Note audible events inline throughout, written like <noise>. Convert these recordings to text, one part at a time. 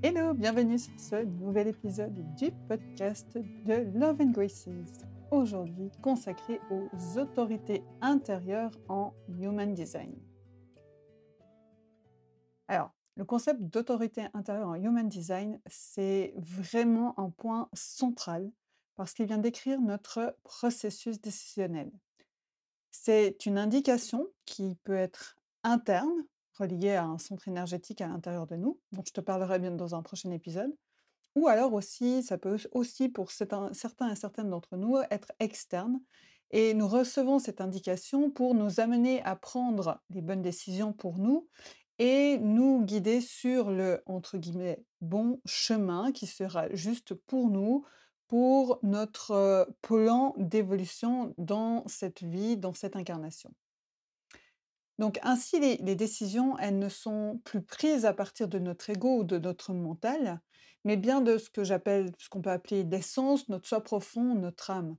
Hello, bienvenue sur ce nouvel épisode du podcast de Love and Graces. Aujourd'hui consacré aux autorités intérieures en Human Design. Alors, le concept d'autorité intérieure en Human Design, c'est vraiment un point central parce qu'il vient décrire notre processus décisionnel. C'est une indication qui peut être interne, reliée à un centre énergétique à l'intérieur de nous, dont je te parlerai bien dans un prochain épisode. Ou alors aussi, ça peut aussi pour certains, et certaines d'entre nous être externe. Et nous recevons cette indication pour nous amener à prendre les bonnes décisions pour nous et nous guider sur le, entre guillemets, bon chemin qui sera juste pour nous, pour notre plan d'évolution dans cette vie, dans cette incarnation. Donc ainsi, les, décisions, elles ne sont plus prises à partir de notre ego ou de notre mental, mais bien de ce que j'appelle, ce qu'on peut appeler l'essence, notre soi profond, notre âme.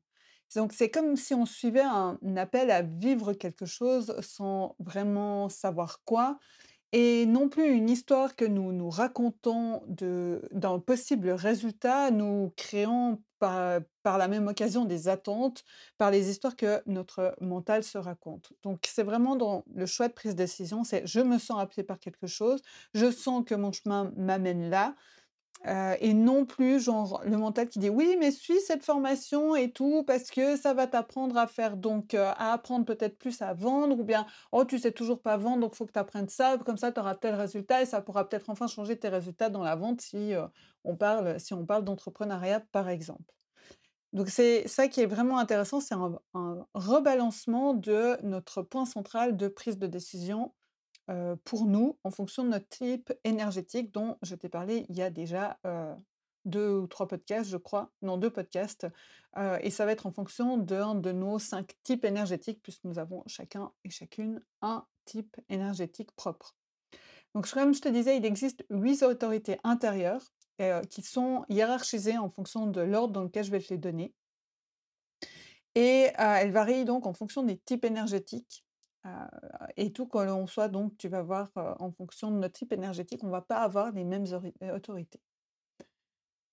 Donc c'est comme si on suivait un appel à vivre quelque chose sans vraiment savoir quoi, et non plus une histoire que nous nous racontons d'un possible résultat, nous créons par, la même occasion des attentes, par les histoires que notre mental se raconte. Donc c'est vraiment dans le choix de prise de décision, c'est je me sens appelé par quelque chose, je sens que mon chemin m'amène là, et non plus genre le mental qui dit oui mais suis cette formation et tout parce que ça va t'apprendre à faire donc à apprendre peut-être plus à vendre ou bien oh tu sais toujours pas vendre donc faut que tu apprennes ça comme ça tu auras tel résultat et ça pourra peut-être enfin changer tes résultats dans la vente si on parle si on parle d'entrepreneuriat par exemple. Donc c'est ça qui est vraiment intéressant, c'est un rebalancement de notre point central de prise de décision pour nous en fonction de notre type énergétique dont je t'ai parlé il y a déjà deux ou trois podcasts, je crois. Non, deux podcasts. et ça va être en fonction d'un de nos cinq types énergétiques, puisque nous avons chacun et chacune un type énergétique propre. Donc, comme je te disais, il existe huit autorités intérieures qui sont hiérarchisées en fonction de l'ordre dans lequel je vais te les donner. Et elles varient donc en fonction des types énergétiques et tout que l'on soit, donc, tu vas voir, en fonction de notre type énergétique, on ne va pas avoir les mêmes autorités.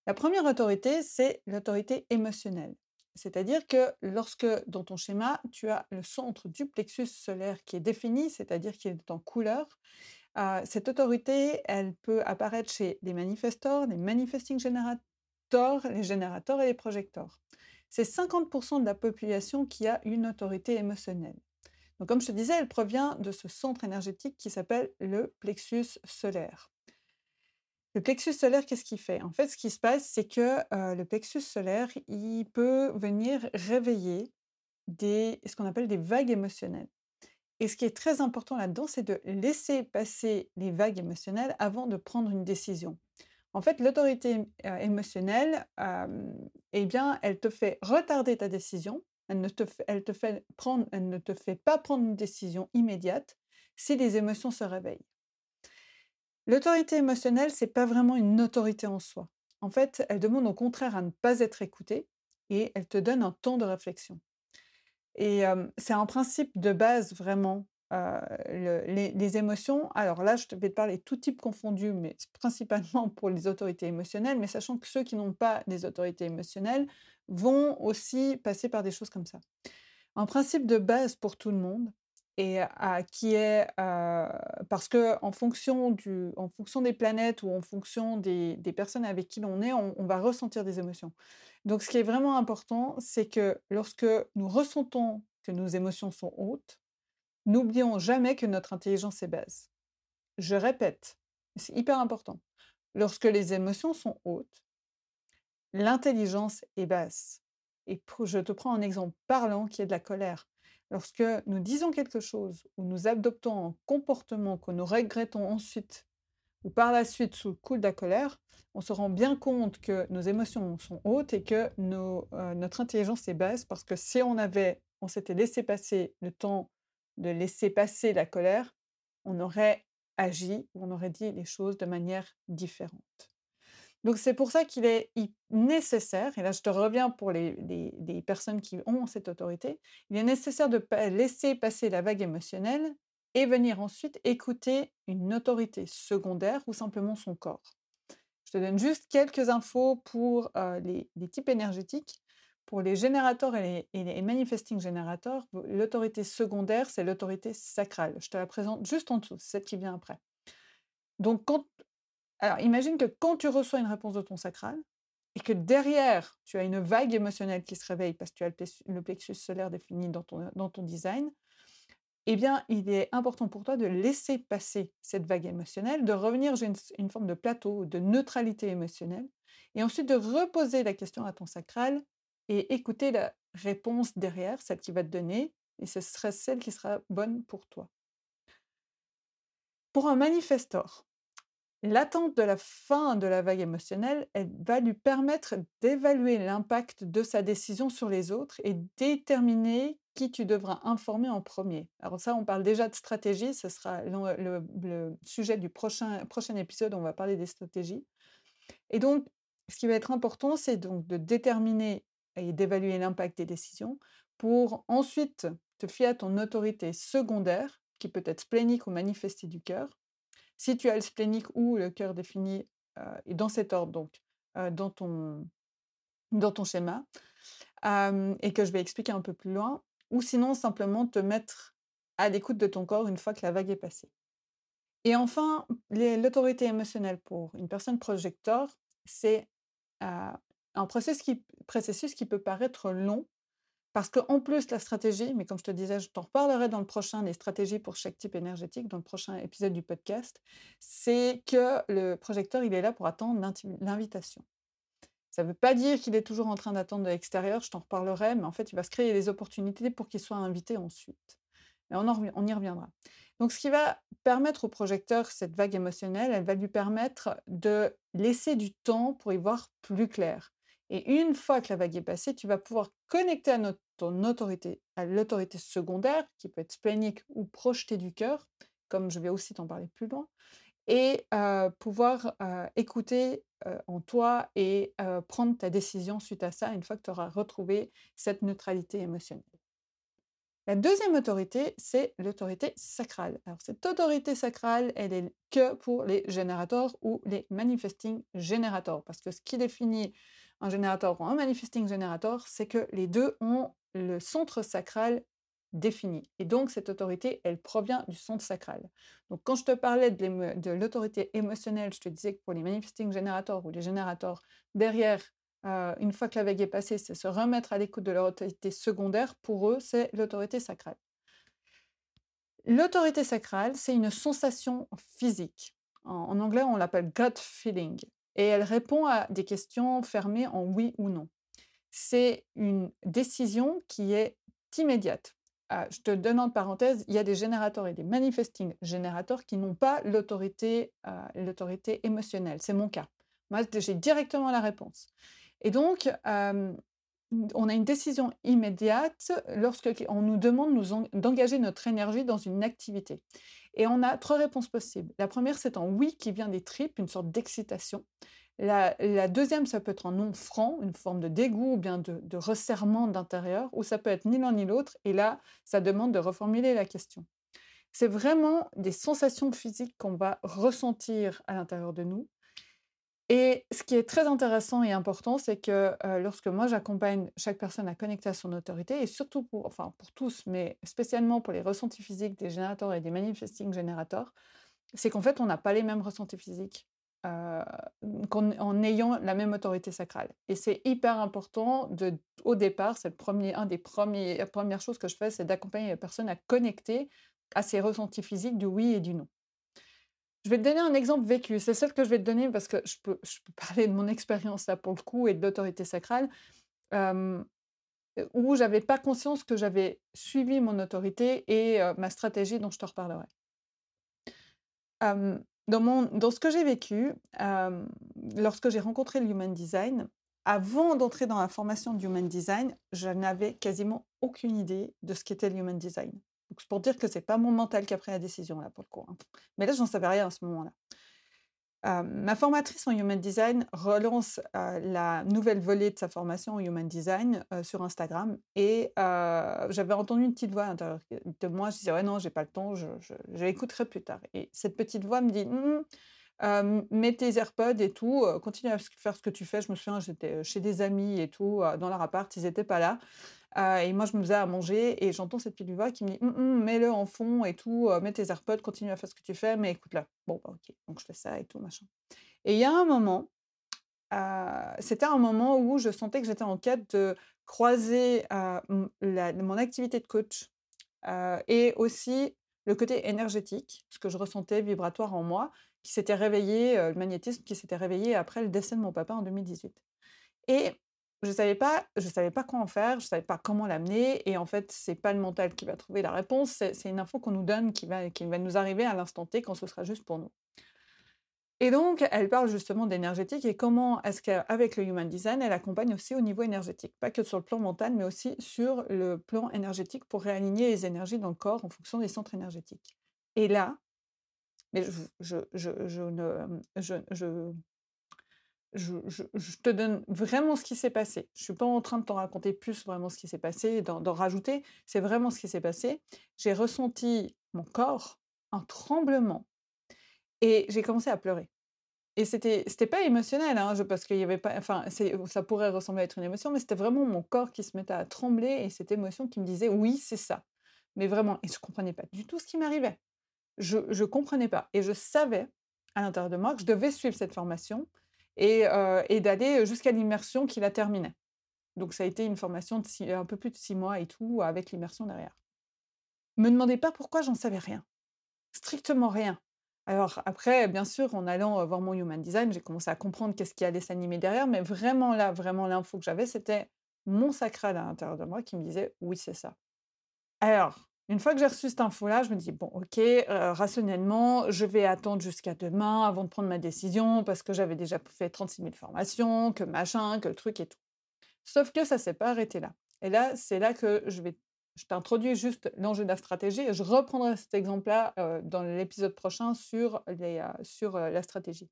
La première autorité, c'est l'autorité émotionnelle. C'est-à-dire que lorsque, dans ton schéma, tu as le centre du plexus solaire qui est défini, c'est-à-dire qu'il est en couleur, cette autorité, elle peut apparaître chez les manifestors, les manifesting generators, les générateurs et les projecteurs. C'est 50% de la population qui a une autorité émotionnelle. Donc, comme je te disais, elle provient de ce centre énergétique qui s'appelle le plexus solaire. Le plexus solaire, qu'est-ce qu'il fait? En fait, ce qui se passe, c'est que le plexus solaire, il peut venir réveiller des, ce qu'on appelle des vagues émotionnelles. Et ce qui est très important là-dedans, c'est de laisser passer les vagues émotionnelles avant de prendre une décision. En fait, l'autorité émotionnelle, eh bien, elle te fait retarder ta décision elle ne, te fait, pas prendre une décision immédiate si les émotions se réveillent. L'autorité émotionnelle, c'est pas vraiment une autorité en soi. En fait, elle demande au contraire à ne pas être écoutée et elle te donne un temps de réflexion. Et c'est un principe de base vraiment les, émotions, alors là, je vais te parler tout type confondu, mais principalement pour les autorités émotionnelles, mais sachant que ceux qui n'ont pas des autorités émotionnelles vont aussi passer par des choses comme ça. Un principe de base pour tout le monde, et qui est parce que en fonction, du, en fonction des planètes ou en fonction des, personnes avec qui l'on est, on, va ressentir des émotions. Donc, ce qui est vraiment important, c'est que lorsque nous ressentons que nos émotions sont hautes, N'oublions jamais que notre intelligence est basse. Je répète, c'est hyper important. Lorsque les émotions sont hautes, l'intelligence est basse. Et je te prends un exemple parlant qui est de la colère. Lorsque nous disons quelque chose ou nous adoptons un comportement que nous regrettons ensuite ou par la suite sous le coup de la colère, on se rend bien compte que nos émotions sont hautes et que euh, notre intelligence est basse parce que si on avait, on s'était laissé passer le temps de laisser passer la colère, on aurait agi ou on aurait dit les choses de manière différente. Donc c'est pour ça qu'il est nécessaire, et là je te reviens pour les, personnes qui ont cette autorité, il est nécessaire de laisser passer la vague émotionnelle et venir ensuite écouter une autorité secondaire ou simplement son corps. Je te donne juste quelques infos pour les, types énergétiques. Pour les générateurs et les, manifesting générateurs, l'autorité secondaire, c'est l'autorité sacrale. Je te la présente juste en dessous, celle qui vient après. Donc, quand, alors imagine que quand tu reçois une réponse de ton sacral et que derrière, tu as une vague émotionnelle qui se réveille parce que tu as le plexus solaire défini dans ton, dans ton design, eh bien, il est important pour toi de laisser passer cette vague émotionnelle, de revenir sur une, forme de plateau, de neutralité émotionnelle, et ensuite de reposer la question à ton sacral et écouter la réponse derrière, celle qui va te donner, et ce sera celle qui sera bonne pour toi. Pour un manifestor, l'attente de la fin de la vague émotionnelle, elle va lui permettre d'évaluer l'impact de sa décision sur les autres et déterminer qui tu devras informer en premier. Alors ça, on parle déjà de stratégie, ce sera le, sujet du prochain, prochain épisode, on va parler des stratégies. Et donc, ce qui va être important, c'est donc de déterminer et d'évaluer l'impact des décisions pour ensuite te fier à ton autorité secondaire, qui peut être splénique ou manifestée du cœur. Si tu as le splénique ou le cœur défini, euh, dans cet ordre, donc, euh, dans, ton, schéma, euh, et que je vais expliquer un peu plus loin, ou sinon simplement te mettre à l'écoute de ton corps une fois que la vague est passée. Et enfin, l'autorité émotionnelle pour une personne projecteur, c'est un processus processus qui peut paraître long, parce qu'en plus, la stratégie, mais comme je te disais, je t'en reparlerai dans le prochain, les stratégies pour chaque type énergétique, dans le prochain épisode du podcast, c'est que le projecteur, il est là pour attendre l'invitation. Ça ne veut pas dire qu'il est toujours en train d'attendre de l'extérieur, je t'en reparlerai, mais en fait, il va se créer des opportunités pour qu'il soit invité ensuite. Mais on y reviendra. Donc, ce qui va permettre au projecteur, cette vague émotionnelle, elle va lui permettre de laisser du temps pour y voir plus clair. Et une fois que la vague est passée, tu vas pouvoir connecter à ton autorité, à l'autorité secondaire, qui peut être splénique ou projetée du cœur, comme je vais aussi t'en parler plus loin, et pouvoir écouter en toi et prendre ta décision suite à ça une fois que tu auras retrouvé cette neutralité émotionnelle. La deuxième autorité, c'est l'autorité sacrale. Alors cette autorité sacrale, elle est que pour les générateurs ou les manifesting générateurs, parce que ce qui définit un générateur ou un manifesting générateur, c'est que les deux ont le centre sacral définie. Et donc, cette autorité, elle provient du centre sacral. Donc, quand je te parlais de l'autorité émotionnelle, je te disais que pour les manifesting générateurs ou les générateurs, derrière, euh, une fois que la vague est passée, c'est se remettre à l'écoute de leur autorité secondaire. Pour eux, c'est l'autorité sacrale. L'autorité sacrale, c'est une sensation physique. En, anglais, on l'appelle gut feeling. Et elle répond à des questions fermées en oui ou non. C'est une décision qui est immédiate. Ah, je te donne en parenthèse, il y a des générateurs et des manifesting générateurs qui n'ont pas l'autorité l'autorité émotionnelle. C'est mon cas. Moi, j'ai directement la réponse. Et donc, on a une décision immédiate lorsque on nous demande d'engager notre énergie dans une activité. Et on a trois réponses possibles. La première, c'est en oui qui vient des tripes, une sorte d'excitation. La, deuxième, ça peut être un non franc, une forme de dégoût ou bien de, resserrement d'intérieur, ou ça peut être ni l'un ni l'autre, et là, ça demande de reformuler la question. C'est vraiment des sensations physiques qu'on va ressentir à l'intérieur de nous. Et ce qui est très intéressant et important, c'est que euh, lorsque moi j'accompagne chaque personne à connecter à son autorité, et surtout pour, enfin pour tous, mais spécialement pour les ressentis physiques des générateurs et des manifesting générateurs, c'est qu'en fait on n'a pas les mêmes ressentis physiques en ayant la même autorité sacrale. Et c'est hyper important de, au départ, c'est premier, un des premiers, premières choses que je fais, c'est d'accompagner les personnes à connecter à ces ressentis physiques du oui et du non. Je vais te donner un exemple vécu. C'est celle que je vais te donner parce que je peux, <laughs> parler de mon expérience là pour le coup et de l'autorité sacrale, euh, où j'avais pas conscience que j'avais suivi mon autorité et ma stratégie dont je te reparlerai dans, ce que j'ai vécu, lorsque j'ai rencontré le Human Design, avant d'entrer dans la formation du Human Design, je n'avais quasiment aucune idée de ce qu'était le Human Design. Donc, c'est pour dire que c'est pas mon mental qui a pris la décision là pour le coup. Hein. Mais là, j'en savais rien à ce moment-là ma formatrice en Human Design relance la nouvelle volée de sa formation en Human Design sur Instagram et j'avais entendu une petite voix à l'intérieur de moi. Je disais ouais non, j'ai pas le temps, je, l'écouterai plus tard. Et cette petite voix me dit «Mmh, mets tes AirPods et tout, continue à faire ce que tu fais». Je me souviens, j'étais, chez des amis et tout, dans leur appart, ils étaient pas là, et moi je me faisais à manger et j'entends cette petite voix qui me dit: «Mmh mh, mets-le en fond et tout, mets tes AirPods, continue à faire ce que tu fais, mais écoute-le». Bon, bah, OK, donc je fais ça et tout machin et il y a un moment, c'était un moment où je sentais que j'étais en quête de croiser, la mon activité de coach, et aussi le côté énergétique, ce que je ressentais vibratoire en moi, qui s'était réveillé, le magnétisme qui s'était réveillé après le décès de mon papa en 2018 et je savais pas je savais pas quoi en faire, je savais pas comment l'amener et en fait, c'est pas le mental qui va trouver la réponse, c'est une info qu'on nous donne qui va qui va nous arriver à l'instant T quand ce sera juste pour nous. Et donc, elle parle justement d'énergétique et comment est-ce qu'avec le Human Design, elle accompagne aussi au niveau énergétique. Pas que sur le plan mental, mais aussi sur le plan énergétique pour réaligner les énergies dans le corps en fonction des centres énergétiques. Et là, mais je je je je ne je te donne vraiment ce qui s'est passé. Je suis pas en train de t'en raconter plus vraiment ce qui s'est passé, d'en rajouter, c'est vraiment ce qui s'est passé. J'ai ressenti mon corps, un tremblement et j'ai commencé à pleurer et c'était c'était pas émotionnel, hein, parce qu'il y avait pas enfin, ça pourrait ressembler à être une émotion, mais c'était vraiment mon corps qui se mettait à trembler et cette émotion qui me disait: «Oui, c'est ça». Mais vraiment et je comprenais pas du tout ce qui m'arrivait. Je je comprenais pas et je savais à l'intérieur de moi que je devais suivre cette formation et heu et d'aller jusqu'à l'immersion qui la terminait. Donc ça a été une formation de six un peu plus de 6 mois et tout, avec l'immersion derrière. Me demandez pas pourquoi, j'en savais rien. Strictement rien. Alors après, bien sûr, en allant, voir mon Human Design, j'ai commencé à comprendre qu'est-ce qui allait s'animer derrière, mais vraiment là, vraiment l'info que j'avais, c'était mon sacral à l'intérieur de moi qui me disait: «Oui, c'est ça». Alors, une fois que j'ai reçu cette info-là, je me dis: «Bon, OK, heu, rationnellement, je vais attendre jusqu'à demain avant de prendre ma décision» parce que j'avais déjà fait 36 000 formations, que machin, que le truc et tout. Sauf que ça s'est pas arrêté là et là, c'est là que je vais je t'introduis juste l'enjeu de la stratégie et je reprendrai cet exemple-là, heu, dans l'épisode prochain sur les, heu, sur, la stratégie.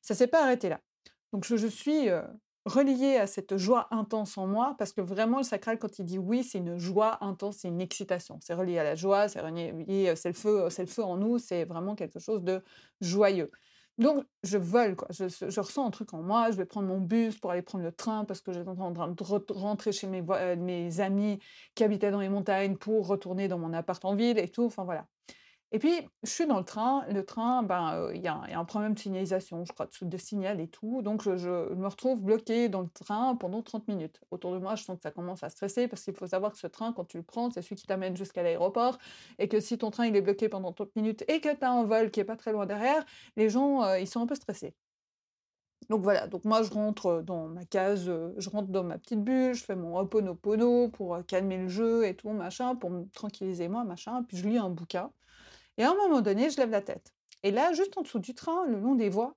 Ça s'est pas arrêté là. Donc je suis, heu, reliée à cette joie intense en moi parce que vraiment le sacral quand il dit: «Oui», c'est une joie intense, c'est une excitation. C'est relié à la joie, c'est relié, c'est le feu c'est le feu en nous, c'est vraiment quelque chose de joyeux. Donc je vole quoi, je ressens un truc en moi, je vais prendre mon bus pour aller prendre le train parce que j'étais en train de rentrer chez mes heu, mes amis qui habitaient dans les montagnes pour retourner dans mon appart en ville et tout, enfin voilà. Et puis je suis dans le train, le train, ben, il y a un il y a un problème de signalisation, je crois, de signal et tout, donc je me retrouve bloquée dans le train pendant 30 minutes. Autour de moi, je sens que ça commence à stresser parce qu'il faut savoir que ce train, quand tu le prends, c'est celui qui t'amène jusqu'à l'aéroport et que si ton train, il est bloqué pendant 30 minutes et que tu as un vol qui est pas très loin derrière, les gens, heu, ils sont un peu stressés. Donc voilà, donc moi je rentre, dans ma case, heu, je rentre dans ma petite bulle, je fais mon Ho'oponopono pour, calmer le jeu et tout machin, pour me tranquilliser moi machin, puis je lis un bouquin et à un moment donné, je lève la tête et là, juste en dessous du train, le long des voies,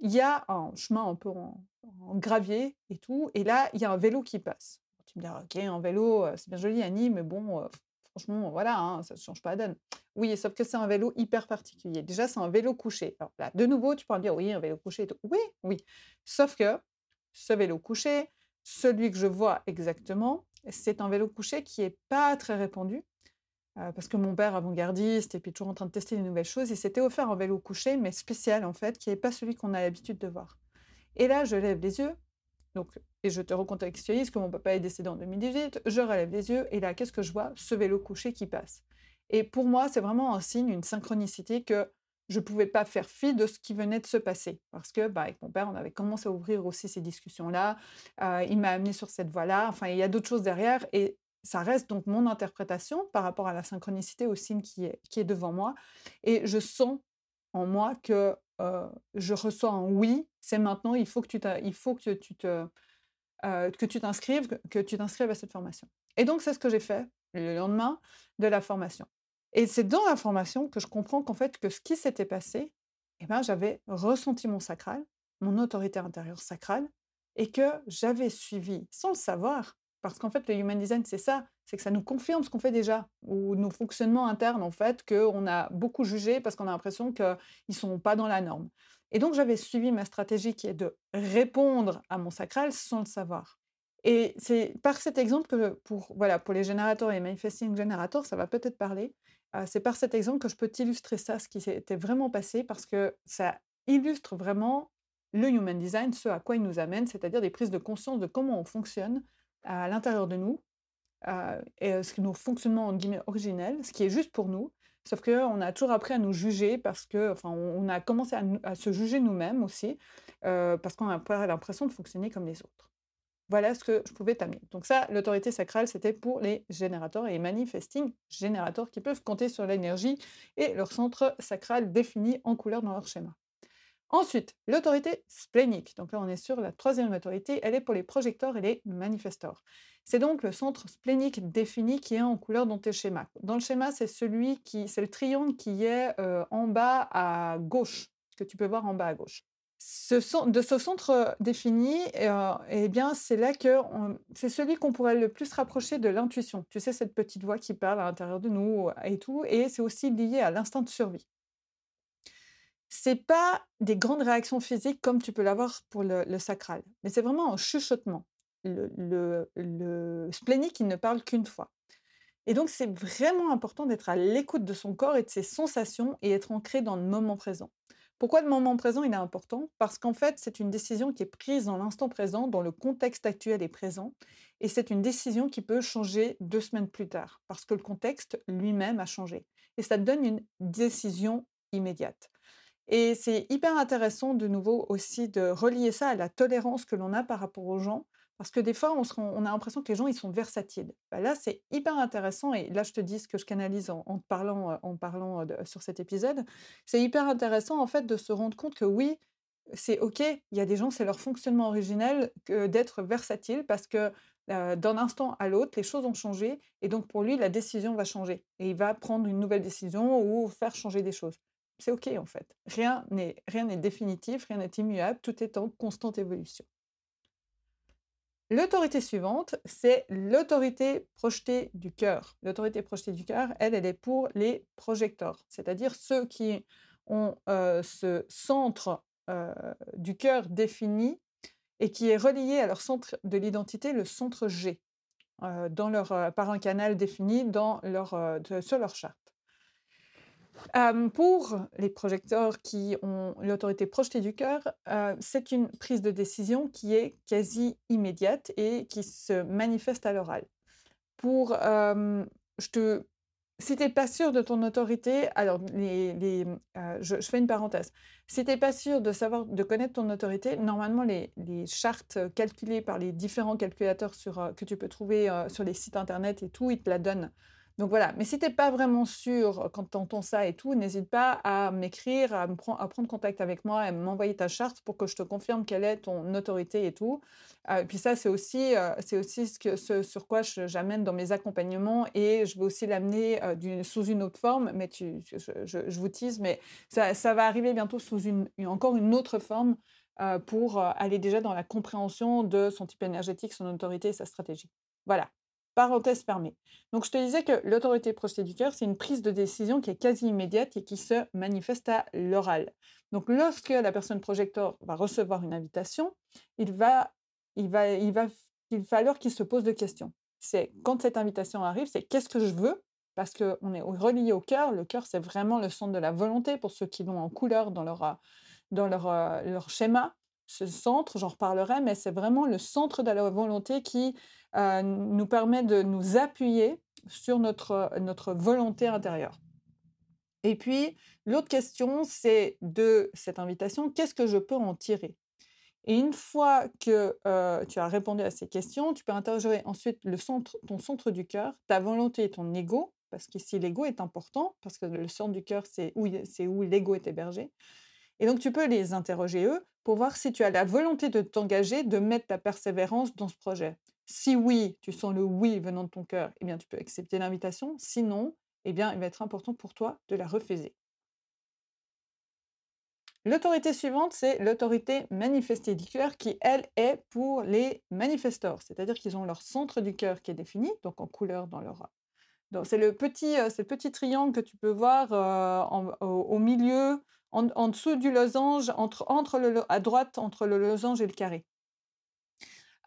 il y a un chemin un peu en gravier et tout et là, il y a un vélo qui passe. Tu me diras: «OK, un vélo, heu, c'est bien joli Annie, mais bon, heu, franchement, voilà, hein, ça ne change pas la donne». Oui, sauf que c'est un vélo hyper particulier. Déjà, c'est un vélo couché. Alors là, de nouveau, tu pourras me dire: «Oui, un vélo couché et tout». Oui, oui, sauf que ce vélo couché, celui que je vois exactement, c'est un vélo couché qui est pas très répandu, parce que mon père avant-gardiste et puis toujours en train de tester des nouvelles choses, il s'était offert un vélo couché, mais spécial en fait, qui est pas celui qu'on a l'habitude de voir. Et là, je lève les yeux, donc et je te recontextualise que mon papa est décédé en 2018, je relève les yeux et là, qu'est-ce que je vois? Ce vélo couché qui passe. Et pour moi, c'est vraiment un signe, une synchronicité que je pouvais pas faire fi de ce qui venait de se passer. Parce que, bah, avec mon père, on avait commencé à ouvrir aussi ces discussions-là, heu, il m'a amenée sur cette voie-là, enfin, il y a d'autres choses derrière et ça reste donc mon interprétation par rapport à la synchronicité, au signe qui est qui est devant moi et je sens en moi que, heu, je reçois un «oui», c'est maintenant, il faut que tu il faut que tu te, heu, que tu t'inscrives, que tu t'inscrives à cette formation. Et donc c'est ce que j'ai fait le lendemain de la formation. Et c'est dans la formation que je comprends qu'en fait, que ce qui s'était passé, et ben, j'avais ressenti mon sacral, mon autorité intérieure sacrale et que j'avais suivi, sans le savoir, parce qu'en fait, le Human Design, c'est ça, c'est que ça nous confirme ce qu'on fait déjà ou nos fonctionnements internes, en fait, qu'on a beaucoup jugé parce qu'on a l'impression qu'ils sont pas dans la norme. Et donc j'avais suivi ma stratégie qui est de répondre à mon sacral sans le savoir. Et c'est par cet exemple que pour voilà, pour les générateurs et les manifesting generators, ça va peut-être parler. Heu, c'est par cet exemple que je peux t'illustrer ça, ce qui s'était vraiment passé parce que ça illustre vraiment le human design, ce à quoi il nous amène, c'est-à-dire des prises de conscience de comment on fonctionne à l'intérieur de nous, euh, et ce que nos fonctionnements guillemets originels, ce qui est juste pour nous. Sauf qu'on a toujours appris à nous juger parce que, enfin, on a commencé à, se juger nous-mêmes aussi, euh, parce qu'on a l'impression de fonctionner comme les autres. Voilà ce que je pouvais t'amener. Donc ça, l'autorité sacrale, c'était pour les générateurs et les manifesting générateurs qui peuvent compter sur l'énergie et leur centre sacral défini en couleur dans leur schéma. Ensuite, l'autorité splénique. Donc là, on est sur la troisième autorité. Elle est pour les projecteurs et les manifestors. C'est donc le centre splénique défini qui est en couleur dans tes schémas. Dans le schéma, c'est celui qui, c'est le triangle qui est euh, en bas à gauche, que tu peux voir en bas à gauche. De ce centre défini, euh, eh bien, c'est là que c'est celui qu'on pourrait le plus rapprocher de l'intuition. Tu sais, cette petite voix qui parle à l'intérieur de nous et tout, et c'est aussi lié à l'instinct de survie. C'est pas des grandes réactions physiques comme tu peux l'avoir pour le, sacral, mais c'est vraiment un chuchotement. Le, le, splénique, il ne parle qu'une fois. Et donc, c'est vraiment important d'être à l'écoute de son corps et de ses sensations et être ancré dans le moment présent. Pourquoi le moment présent il est important? Parce qu'en fait, c'est une décision qui est prise dans l'instant présent, dont le contexte actuel est présent, et c'est une décision qui peut changer deux semaines plus tard, parce que le contexte lui-même a changé. Et ça donne une décision immédiate. Et c'est hyper intéressant de nouveau aussi de relier ça à la tolérance que l'on a par rapport aux gens, parce que des fois, on, a l'impression que les gens, ils sont versatiles. Bah, là, c'est hyper intéressant, et là, je te dis ce que je canalise en, te parlant, en parlant sur cet épisode. C'est hyper intéressant, en fait, de se rendre compte que oui, c'est OK, il y a des gens, c'est leur fonctionnement originel d'être versatile, parce que d'un instant à l'autre, les choses ont changé, et donc pour lui, la décision va changer. Et il va prendre une nouvelle décision ou faire changer des choses c'est OK en fait. Rien n'est définitif, rien n'est immuable, tout est en constante évolution. L'autorité suivante, c'est l'autorité projetée du cœur. L'autorité projetée du cœur, elle, elle est pour les projecteurs, c'est-à-dire ceux qui ont euh, ce centre euh, du cœur défini et qui est relié à leur centre de l'identité, le centre G, euh, dans leur, par un canal défini dans leur, sur leur charte pour les projecteurs qui ont l'autorité projetée du cœur, c'est une prise de décision qui est quasi immédiate et qui se manifeste à l'oral. Pour, je te, si tu n'es pas sûr de ton autorité, alors les, je, fais une parenthèse. Si tu n'es pas sûr de savoir, de connaître ton autorité, normalement les, chartes calculées par les différents calculateurs sur, que tu peux trouver sur les sites internet et tout, ils te la donnent. Donc voilà, mais si tu n'es pas vraiment sûr quand tu entends ça et tout, n'hésite pas à m'écrire, à, prendre contact avec moi, à m'envoyer ta charte pour que je te confirme quelle est ton autorité et tout. et puis ça, c'est aussi, c'est aussi ce, que, sur quoi j'amène dans mes accompagnements et je vais aussi l'amener sous une autre forme, mais tu, je, vous tease, mais ça, ça, va arriver bientôt sous une, encore une autre forme pour aller déjà dans la compréhension de son type énergétique, son autorité et sa stratégie. Voilà. Parenthèse fermée. Donc, je te disais que l'autorité projetée du cœur, c'est une prise de décision qui est quasi immédiate et qui se manifeste à l'oral. Donc, lorsque la personne projecteur va recevoir une invitation, il va, il va, il va, il falloir qu'il se pose deux questions. C'est quand cette invitation arrive, c'est qu'est-ce que je veux? Parce qu'on est relié au cœur. Le cœur, c'est vraiment le centre de la volonté pour ceux qui l'ont en couleur dans leur, dans leur, leur schéma. Ce centre, j'en reparlerai, mais c'est vraiment le centre de la volonté qui euh, nous permet de nous appuyer sur notre, notre volonté intérieure. Et puis, l'autre question, c'est de cette invitation, qu'est-ce que je peux en tirer? Et une fois que euh, tu as répondu à ces questions, tu peux interroger ensuite le centre, ton centre du cœur, ta volonté et ton ego, parce qu'ici l'ego est important, parce que le centre du cœur, c'est où, où l'ego est hébergé. Et donc, tu peux les interroger eux pour voir si tu as la volonté de t'engager, de mettre ta persévérance dans ce projet. Si oui, tu sens le oui venant de ton cœur, eh bien, tu peux accepter l'invitation. Sinon, eh bien, il va être important pour toi de la refuser. L'autorité suivante, c'est l'autorité manifestée du cœur qui, elle, est pour les manifestors, c'est-à-dire qu'ils ont leur centre du cœur qui est défini, donc en couleur dans leur... C'est le, petit, euh, le petit triangle que tu peux voir euh, au, milieu, en, dessous du losange, entre, à droite entre le losange et le carré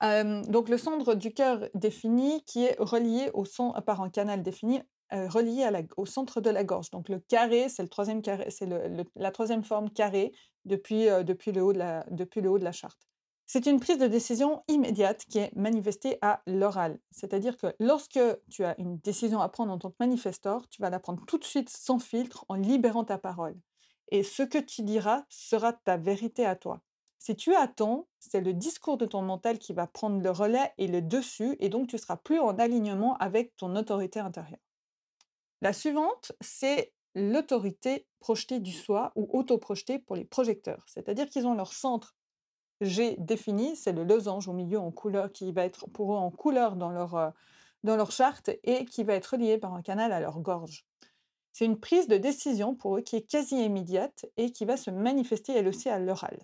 donc le centre du cœur défini qui est relié au son par un canal défini relié au centre de la gorge. Donc le carré, c'est le troisième carré, c'est la troisième forme carré depuis, depuis, le haut de la, depuis le haut de la charte. C'est une prise de décision immédiate qui est manifestée à l'oral. C'est-à-dire que lorsque tu as une décision à prendre en tant que manifestor, tu vas la prendre tout de suite sans filtre en libérant ta parole. Et ce que tu diras sera ta vérité à toi. Si tu attends, c'est le discours de ton mental qui va prendre le relais et le dessus, et donc tu seras plus en alignement avec ton autorité intérieure. La suivante, c'est l'autorité projetée du soi ou auto-projetée pour les projecteurs. C'est-à-dire qu'ils ont leur centre G défini, c'est le losange au milieu en couleur qui va être pour eux en couleur dans leur, euh, dans leur charte et qui va être relié par un canal à leur gorge. C'est une prise de décision pour eux qui est quasi immédiate et qui va se manifester elle aussi à l'oral.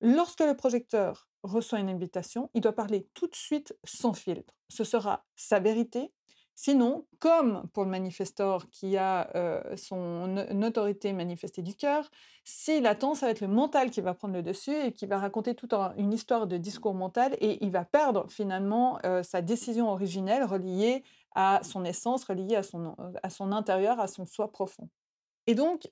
Lorsque le projecteur reçoit une invitation, il doit parler tout de suite sans filtre. Ce sera sa vérité. Sinon, comme pour le manifestor qui a euh, son autorité manifestée du cœur, s'il attend, ça va être le mental qui va prendre le dessus et qui va raconter toute une histoire de discours mental et il va perdre finalement euh, sa décision originelle reliée à son essence, reliée à son, à son intérieur, à son soi profond. Et donc,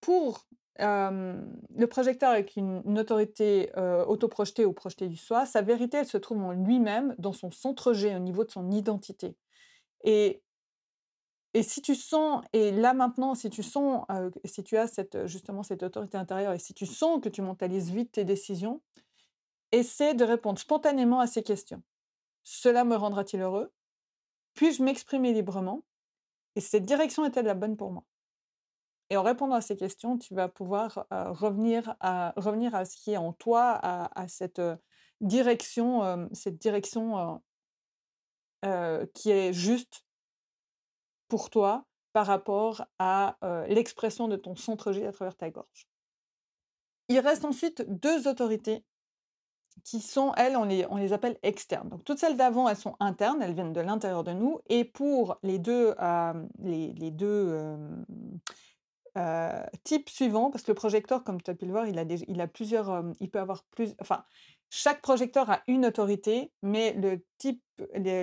pour le projecteur avec une, autorité autoprojetée ou projetée du soi, sa vérité, elle se trouve en lui-même, dans son centre G, au niveau de son identité. Et, et si tu sens, et là maintenant, si tu sens, si tu as cette, justement cette autorité intérieure, et si tu sens que tu mentalises vite tes décisions, essaie de répondre spontanément à ces questions. Cela me rendra-t-il heureux? Puis-je m'exprimer librement Et cette direction est-elle la bonne pour moi? Et en répondant à ces questions, tu vas pouvoir revenir, à, revenir à ce qui est en toi, à, cette direction, cette direction qui est juste pour toi par rapport à l'expression de ton centre G à travers ta gorge. Il reste ensuite deux autorités qui sont, elles, on les, appelle externes. Donc toutes celles d'avant, elles sont internes, elles viennent de l'intérieur de nous. Et pour les deux, les, deux euh, type suivant, parce que le projecteur, comme tu as pu le voir, il a, il a plusieurs, il peut avoir plus, enfin, chaque projecteur a une autorité, mais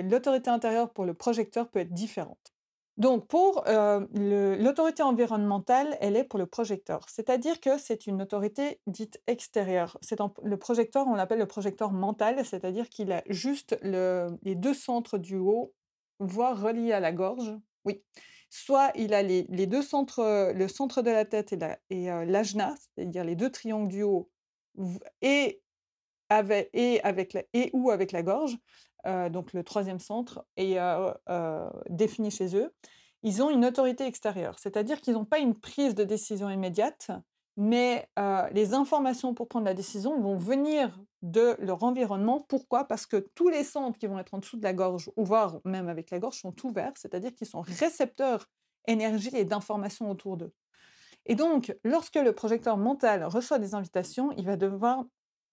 l'autorité intérieure pour le projecteur peut être différente. Donc, pour l'autorité environnementale, elle est pour le projecteur, c'est-à-dire que c'est une autorité dite extérieure. C'est le projecteur, on l'appelle le projecteur mental, c'est-à-dire qu'il a juste les deux centres du haut, voire reliés à la gorge. Oui, soit il a les, deux centres, le centre de la tête et l'ajna, c'est-à-dire les deux triangles du haut, et avec et ou avec la gorge, donc le troisième centre, est défini chez eux. Ils ont une autorité extérieure, c'est-à-dire qu'ils n'ont pas une prise de décision immédiate, mais les informations pour prendre la décision vont venir de leur environnement. Pourquoi? Parce que tous les centres qui vont être en dessous de la gorge, ou voire même avec la gorge, sont ouverts, c'est-à-dire qu'ils sont récepteurs énergie et d'informations autour d'eux. Et donc, lorsque le projecteur mental reçoit des invitations, il va devoir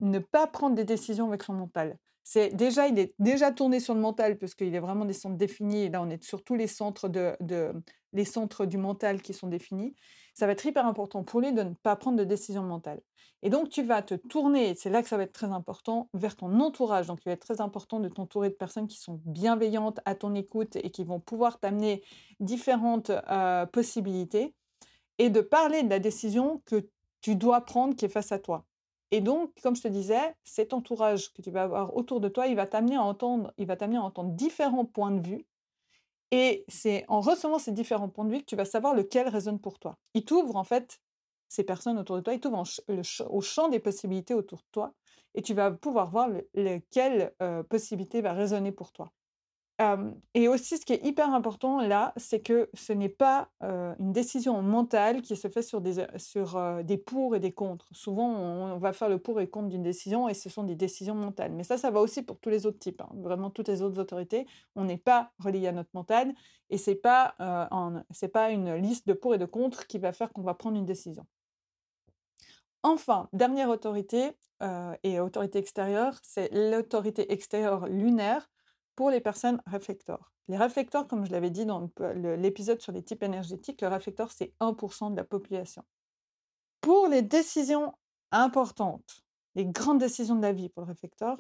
ne pas prendre des décisions avec son mental. C'est déjà, il est déjà tourné sur le mental puisqu'il est vraiment des centres définis. Et là, on est sur tous les centres de, les centres du mental qui sont définis ça va être hyper important pour lui de ne pas prendre de décision mentale. Et donc, tu vas te tourner, c'est là que ça va être très important, vers ton entourage. Donc, il va être très important de t'entourer de personnes qui sont bienveillantes à ton écoute et qui vont pouvoir t'amener différentes euh, possibilités et de parler de la décision que tu dois prendre qui est face à toi. Et donc, comme je te disais, cet entourage que tu vas avoir autour de toi, il va t'amener à entendre, il va t'amener à entendre différents points de vue et c'est en recevant ces différents points de vue que tu vas savoir lequel résonne pour toi. Il t'ouvre en fait ces personnes autour de toi, il t'ouvre au champ des possibilités autour de toi et tu vas pouvoir voir lequel euh, possibilité va résonner pour toi et aussi, ce qui est hyper important là, c'est que ce n'est pas une décision mentale qui se fait sur des, sur, des pour et des contre. Souvent, on, va faire le pour et contre d'une décision et ce sont des décisions mentales. Mais ça, ça va aussi pour tous les autres types. Hein. Vraiment, toutes les autres autorités, on n'est pas relié à notre mental et ce n'est pas, pas une liste de pour et de contre qui va faire qu'on va prendre une décision. Enfin, dernière autorité et autorité extérieure, c'est l'autorité extérieure lunaire pour les personnes réflecteurs. Les réflecteurs, comme je l'avais dit dans l'épisode sur les types énergétiques, le réflecteur, c'est 1% de la population. Pour les décisions importantes, les grandes décisions de la vie pour le réflecteur,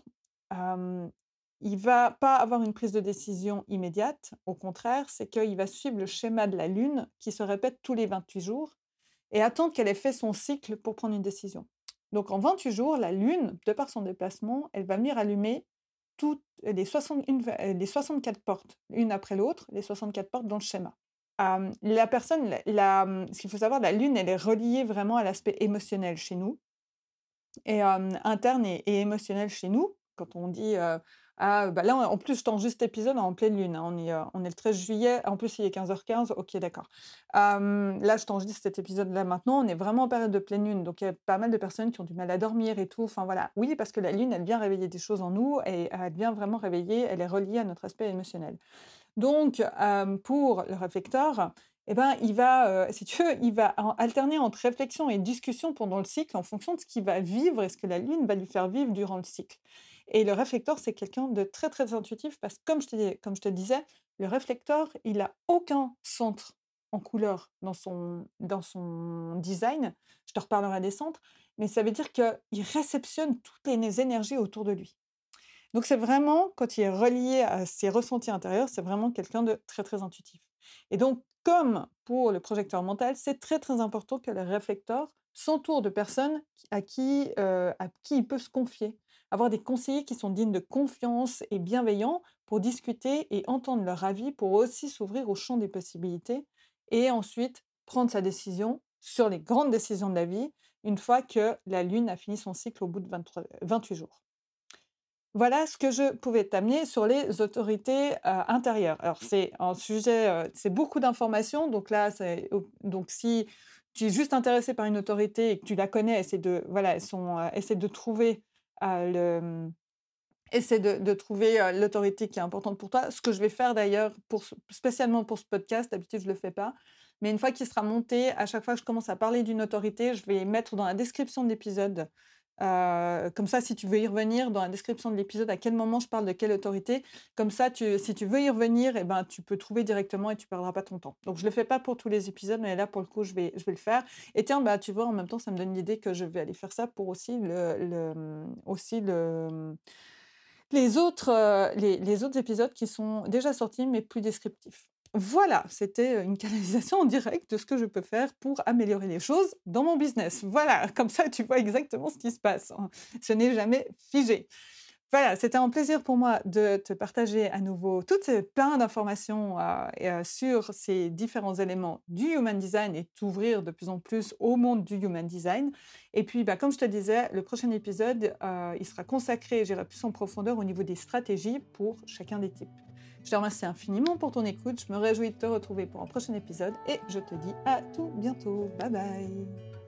il va pas avoir une prise de décision immédiate. Au contraire, c'est qu'il va suivre le schéma de la Lune qui se répète tous les 28 jours et attendre qu'elle ait fait son cycle pour prendre une décision. Donc en 28 jours, la Lune, de par son déplacement, elle va venir allumer toutes les, 64 portes, une après l'autre, les 64 portes dans le schéma. la personne, ce qu'il faut savoir, la Lune, elle est reliée vraiment à l'aspect émotionnel chez nous, et interne et, émotionnel chez nous. Quand on dit ah, bah là, en plus, je t'enregistre cet épisode en pleine lune. Hein, on, est, on est le 13 juillet. En plus, il est 15h15. Ok, d'accord. là, je t'enregistre cet épisode-là maintenant. On est vraiment en période de pleine lune. Donc, il y a pas mal de personnes qui ont du mal à dormir et tout. Enfin, voilà. Oui, parce que la lune, elle vient réveiller des choses en nous et elle vient vraiment réveiller. Elle est reliée à notre aspect émotionnel. Donc, pour le réflecteur, eh ben, il va, si tu veux, il va alterner entre réflexion et discussion pendant le cycle en fonction de ce qu'il va vivre et ce que la Lune va lui faire vivre durant le cycle. Et le réflecteur, c'est quelqu'un de très, très intuitif parce que, comme je te, disais, le réflecteur, il n'a aucun centre en couleur dans son, dans son design. Je te reparlerai des centres, mais ça veut dire qu'il réceptionne toutes les énergies autour de lui. Donc c'est vraiment, quand il est relié à ses ressentis intérieurs, c'est vraiment quelqu'un de très, très intuitif. Et donc, comme pour le projecteur mental, c'est très, très important que le réflecteur s'entoure de personnes à qui, euh, à qui il peut se confier, avoir des conseillers qui sont dignes de confiance et bienveillants pour discuter et entendre leur avis, pour aussi s'ouvrir au champ des possibilités et ensuite prendre sa décision sur les grandes décisions de la vie une fois que la Lune a fini son cycle au bout de 28 jours. Voilà ce que je pouvais t'amener sur les autorités intérieures. Alors c'est un sujet, c'est beaucoup d'informations, donc là, donc si tu es juste intéressé par une autorité et que tu la connais, essaie de voilà, sont, essaie de trouver le mmh, essaie de, trouver l'autorité qui est importante pour toi. Ce que je vais faire d'ailleurs, pour, spécialement pour ce podcast, d'habitude je ne le fais pas, mais une fois qu'il sera monté, à chaque fois que je commence à parler d'une autorité, je vais mettre dans la description de l'épisode comme ça, si tu veux y revenir dans la description de l'épisode, à quel moment je parle de quelle autorité, comme ça, si tu veux y revenir, eh ben, tu peux trouver directement et tu ne perdras pas ton temps. Donc, je ne le fais pas pour tous les épisodes, mais là, pour le coup, je vais, le faire. Et tiens, bah, tu vois, en même temps, ça me donne l'idée que je vais aller faire ça pour aussi aussi le, les, autres, les, les autres épisodes qui sont déjà sortis, mais plus descriptifs. Voilà, c'était une canalisation en direct de ce que je peux faire pour améliorer les choses dans mon business. Voilà, <laughs> comme ça tu vois exactement ce qui se passe. Hein. Ce n'est jamais figé. Voilà, c'était un plaisir pour moi de te partager à nouveau toutes ces plein d'informations sur ces différents éléments du human design et t'ouvrir de plus en plus au monde du human design. Et puis, bah, comme je te disais, le prochain épisode, il sera consacré, j'irai plus en profondeur au niveau des stratégies pour chacun des types. Je te remercie infiniment pour ton écoute. Je me réjouis de te retrouver pour un prochain épisode et je te dis à tout bientôt. Bye bye.